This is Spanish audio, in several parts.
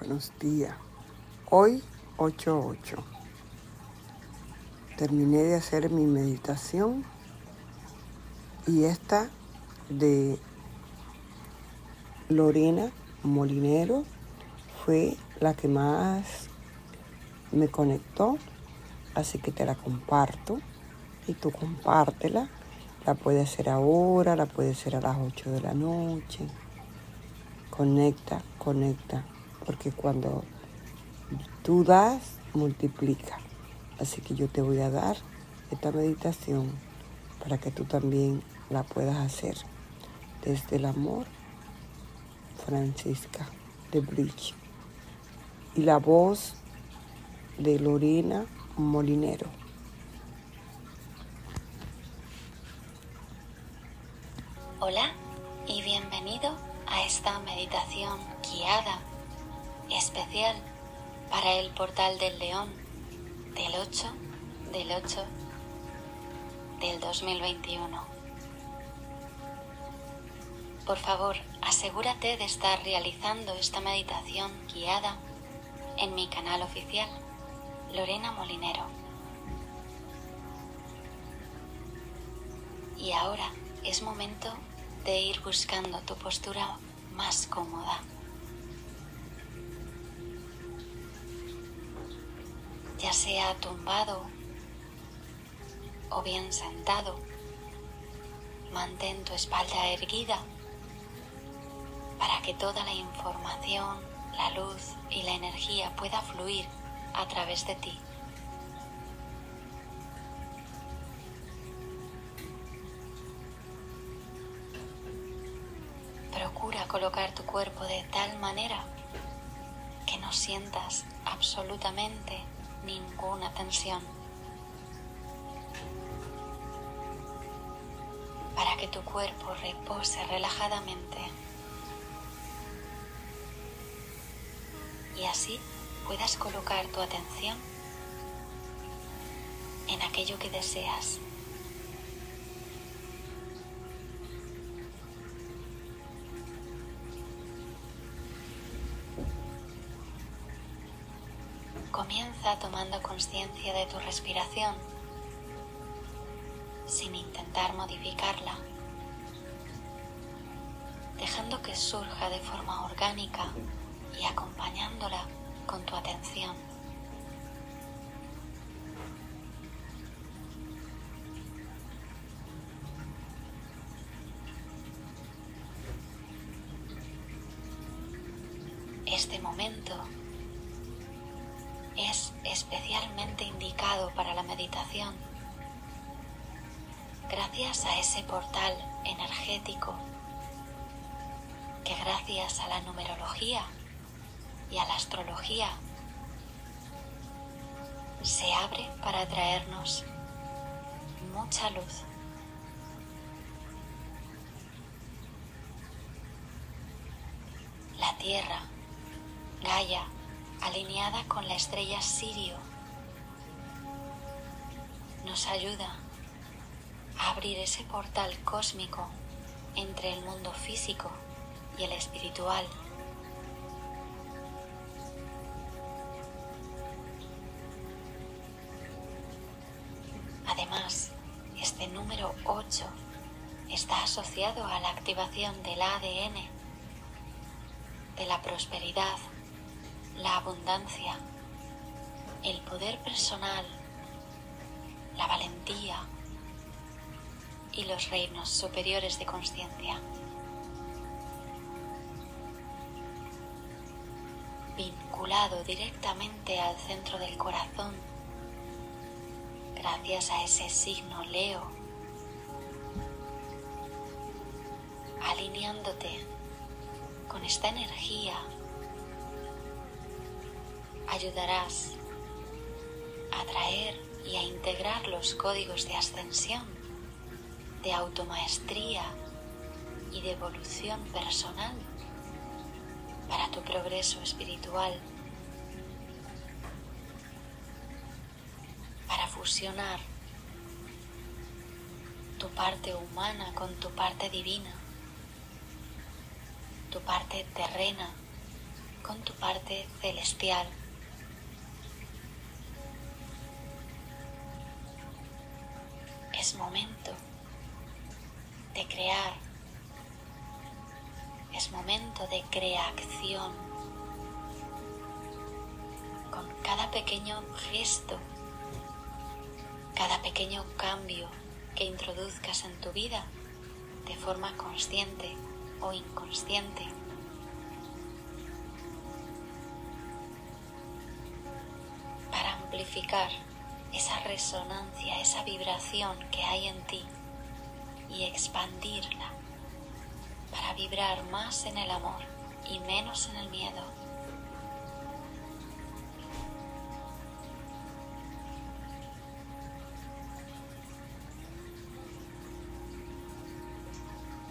Buenos días. Hoy 8.8. Terminé de hacer mi meditación y esta de Lorena Molinero fue la que más me conectó, así que te la comparto y tú compártela. La puedes hacer ahora, la puedes hacer a las 8 de la noche. Conecta, conecta porque cuando tú das, multiplica. Así que yo te voy a dar esta meditación para que tú también la puedas hacer. Desde el amor, Francisca de Bridge. Y la voz de Lorena Molinero. Hola y bienvenido a esta meditación guiada especial para el portal del león del 8 del 8 del 2021. Por favor, asegúrate de estar realizando esta meditación guiada en mi canal oficial, Lorena Molinero. Y ahora es momento de ir buscando tu postura más cómoda. Ya sea tumbado o bien sentado. Mantén tu espalda erguida para que toda la información, la luz y la energía pueda fluir a través de ti. Procura colocar tu cuerpo de tal manera que no sientas absolutamente ninguna tensión. Para que tu cuerpo repose relajadamente. Y así puedas colocar tu atención en aquello que deseas. Comienza tomando conciencia de tu respiración sin intentar modificarla, dejando que surja de forma orgánica y acompañándola con tu atención. Este momento es especialmente indicado gracias a ese portal energético que gracias a la numerología y a la astrología se abre para traernos mucha luz. La Tierra, Gaia, alineada con la estrella Sirio, nos ayuda a abrir ese portal cósmico entre el mundo físico y el espiritual. Además, este número 8 está asociado a la activación del ADN, de la prosperidad, la abundancia, el poder personal, la valentía y los reinos superiores de conciencia. Vinculado directamente al centro del corazón, gracias a ese signo Leo, alineándote con esta energía ayudarás a traer y a integrar los códigos de ascensión, de automaestría y de evolución personal para tu progreso espiritual, para fusionar tu parte humana con tu parte divina, tu parte terrena con tu parte celestial. Es momento de crear. Es momento de creación. Con cada pequeño gesto, cada pequeño cambio que introduzcas en tu vida de forma consciente o inconsciente. Para amplificar esa resonancia, esa vibración que hay en ti y expandirla para vibrar más en el amor y menos en el miedo.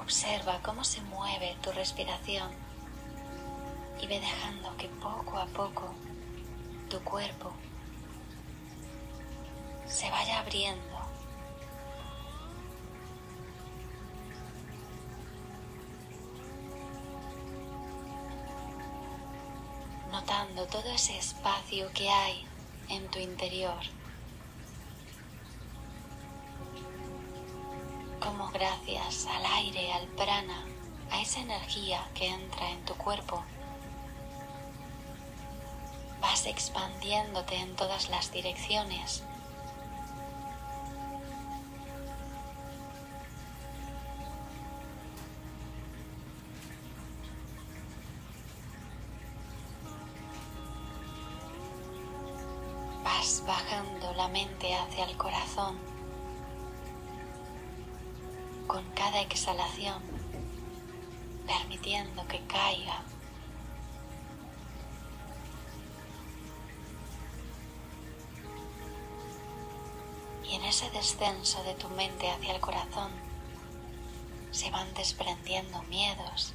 Observa cómo se mueve tu respiración y ve dejando que poco a poco tu cuerpo se vaya abriendo. Notando todo ese espacio que hay en tu interior. Como gracias al aire, al prana, a esa energía que entra en tu cuerpo, vas expandiéndote en todas las direcciones bajando la mente hacia el corazón. Con cada exhalación, permitiendo que caiga. Y en ese descenso de tu mente hacia el corazón se van desprendiendo miedos,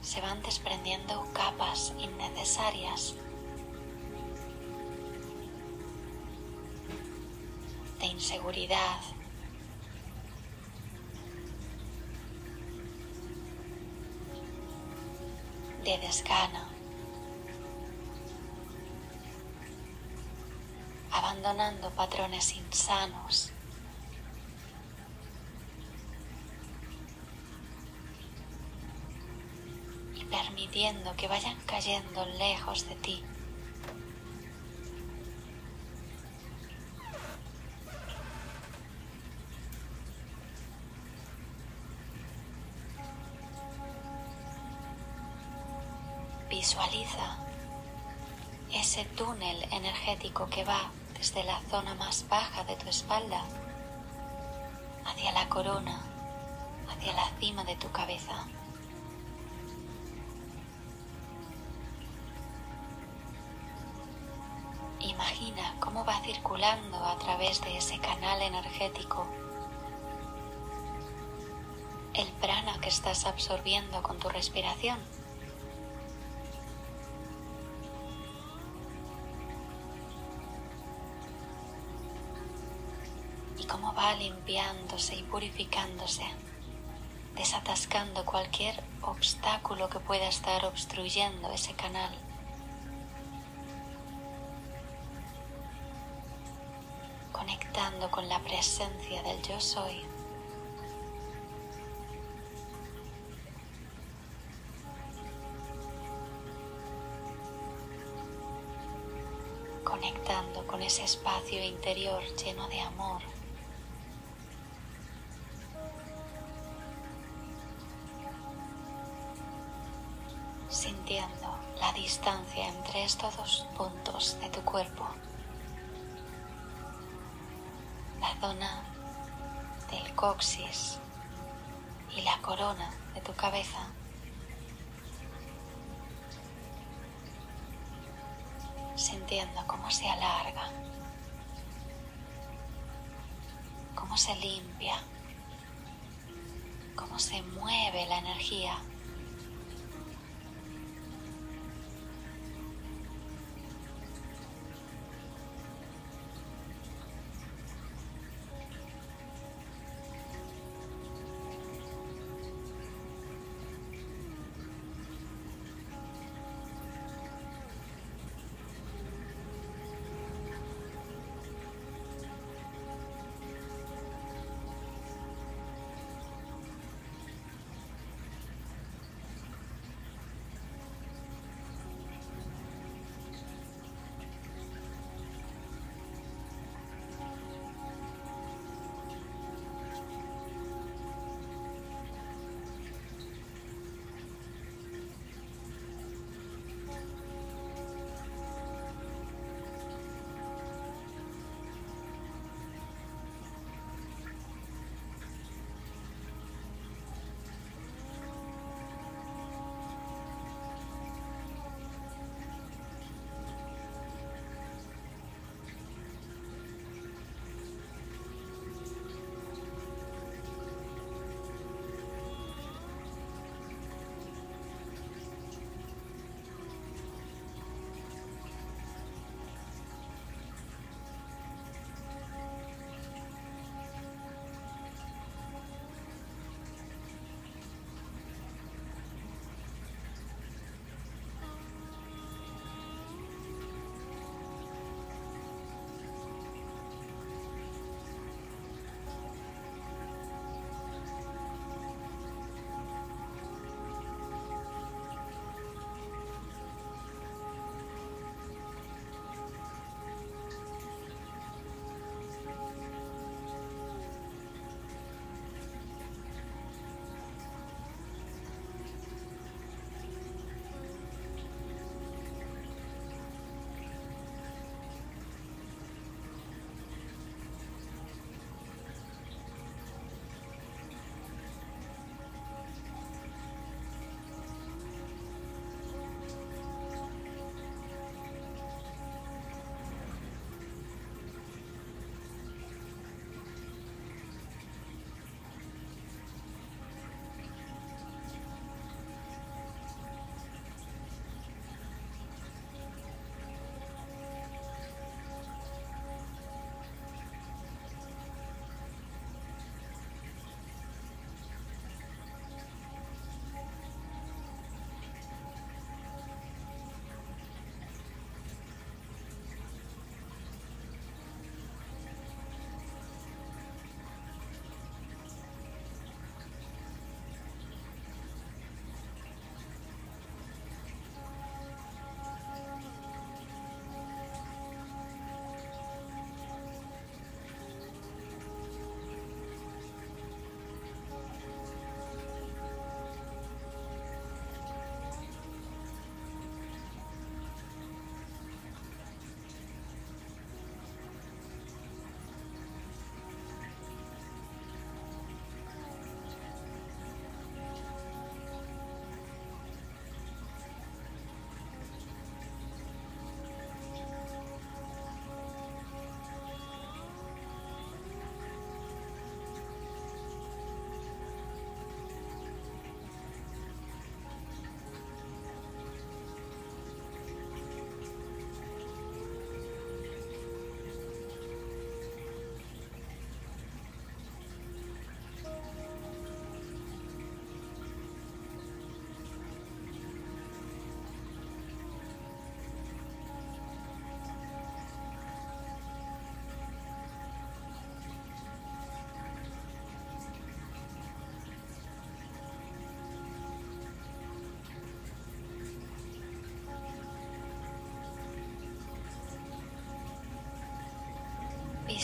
se van desprendiendo capas innecesarias de inseguridad. de desgano, abandonando patrones insanos. y permitiendo que vayan cayendo lejos de ti. Visualiza ese túnel energético que va desde la zona más baja de tu espalda hacia la corona, hacia la cima de tu cabeza. Imagina cómo va circulando a través de ese canal energético el prana que estás absorbiendo con tu respiración. Cómo va limpiándose y purificándose, desatascando cualquier obstáculo que pueda estar obstruyendo ese canal. Conectando con la presencia del yo soy. conectando con ese espacio interior lleno de amor. Sintiendo la distancia entre estos dos puntos de tu cuerpo. La zona del coxis y la corona de tu cabeza. Sintiendo cómo se alarga, cómo se limpia, cómo se mueve la energía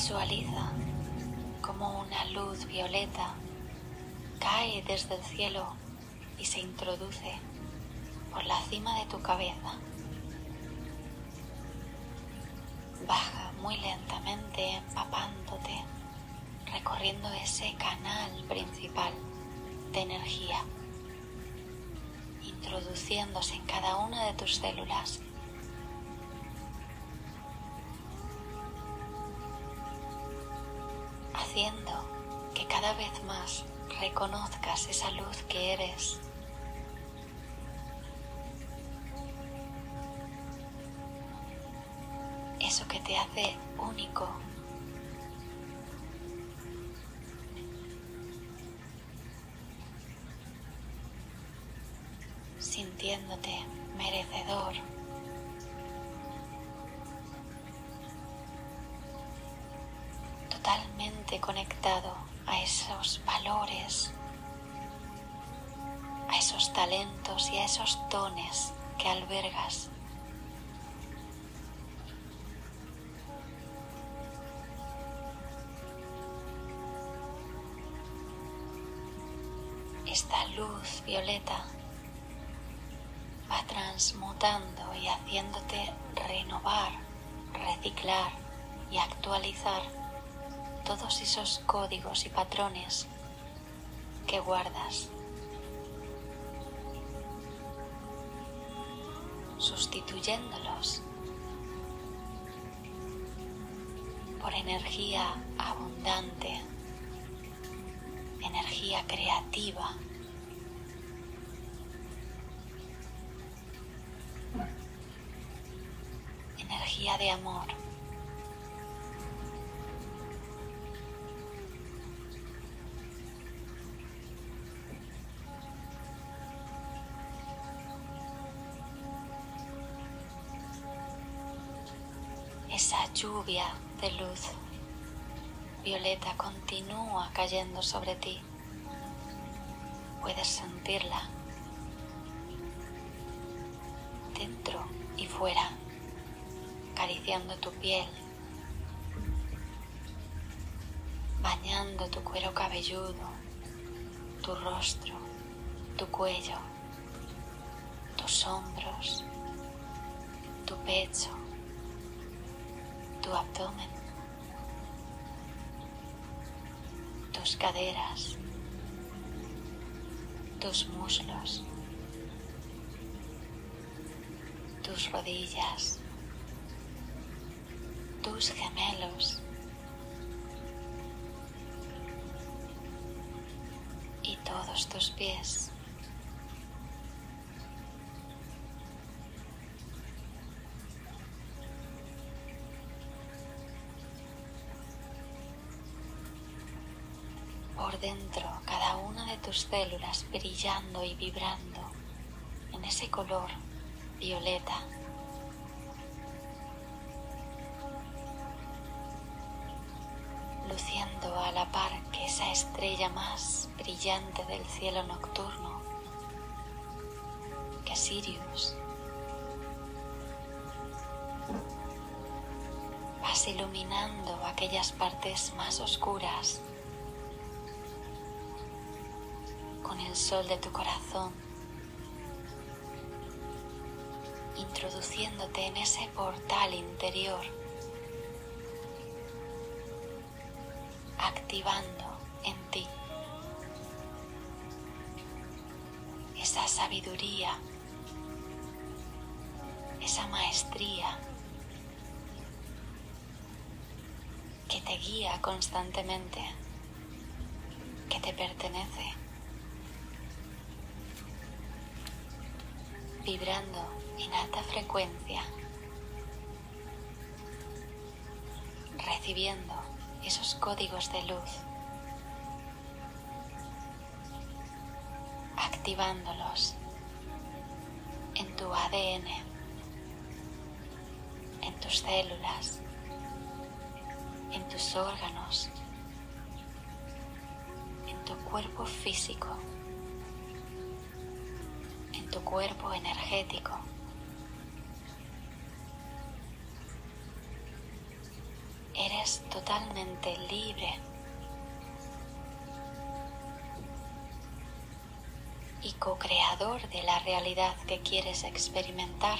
Visualiza como una luz violeta cae desde el cielo y se introduce por la cima de tu cabeza. Baja muy lentamente empapándote, recorriendo ese canal principal de energía, introduciéndose en cada una de tus células haciendo que cada vez más reconozcas esa luz que eres. Eso que te hace único. A esos valores, a esos talentos y a esos dones que albergas. Esta luz violeta va transmutando y haciéndote renovar, reciclar y actualizar todos esos códigos y patrones que guardas, sustituyéndolos por energía abundante, energía creativa. Energía de amor. Esa lluvia de luz violeta continúa cayendo sobre ti. Puedes sentirla dentro y fuera, acariciando tu piel, bañando tu cuero cabelludo, tu rostro, tu cuello, tus hombros, tu pecho tu abdomen, tus caderas, tus muslos, tus rodillas, tus gemelos. Y todos tus pies. por dentro cada una de tus células brillando y vibrando en ese color violeta. Luciendo a la par que esa estrella más brillante del cielo nocturno, que Sirius. Vas iluminando aquellas partes más oscuras con sol de tu corazón, introduciéndote en ese portal interior, activando en ti esa sabiduría, esa maestría que te guía constantemente, que te pertenece. Vibrando en alta frecuencia, recibiendo esos códigos de luz, activándolos en tu ADN, en tus células, en tus órganos, en tu cuerpo físico tu cuerpo energético. Eres totalmente libre y co-creador de la realidad que quieres experimentar.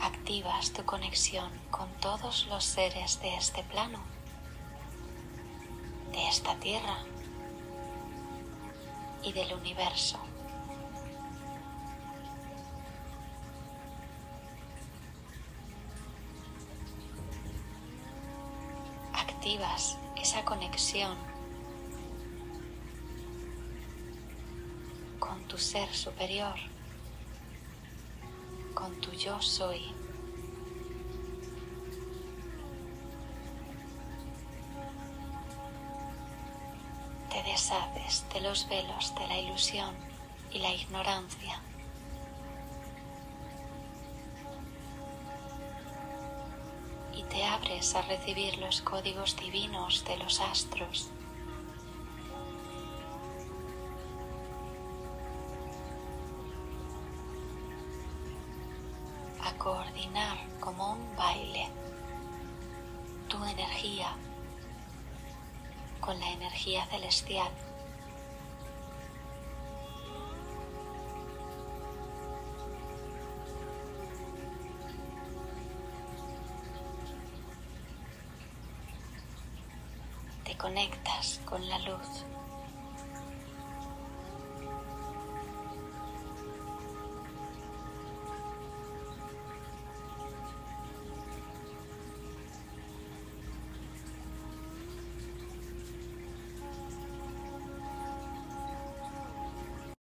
Activas tu conexión con todos los seres de este plano, de esta tierra y del universo. Activas esa conexión con tu ser superior, con tu yo soy. Te deshaces de los velos de la ilusión y la ignorancia. Y te abres a recibir los códigos divinos de los astros. A coordinar como un baile tu energía con la energía celestial. Te conectas con la luz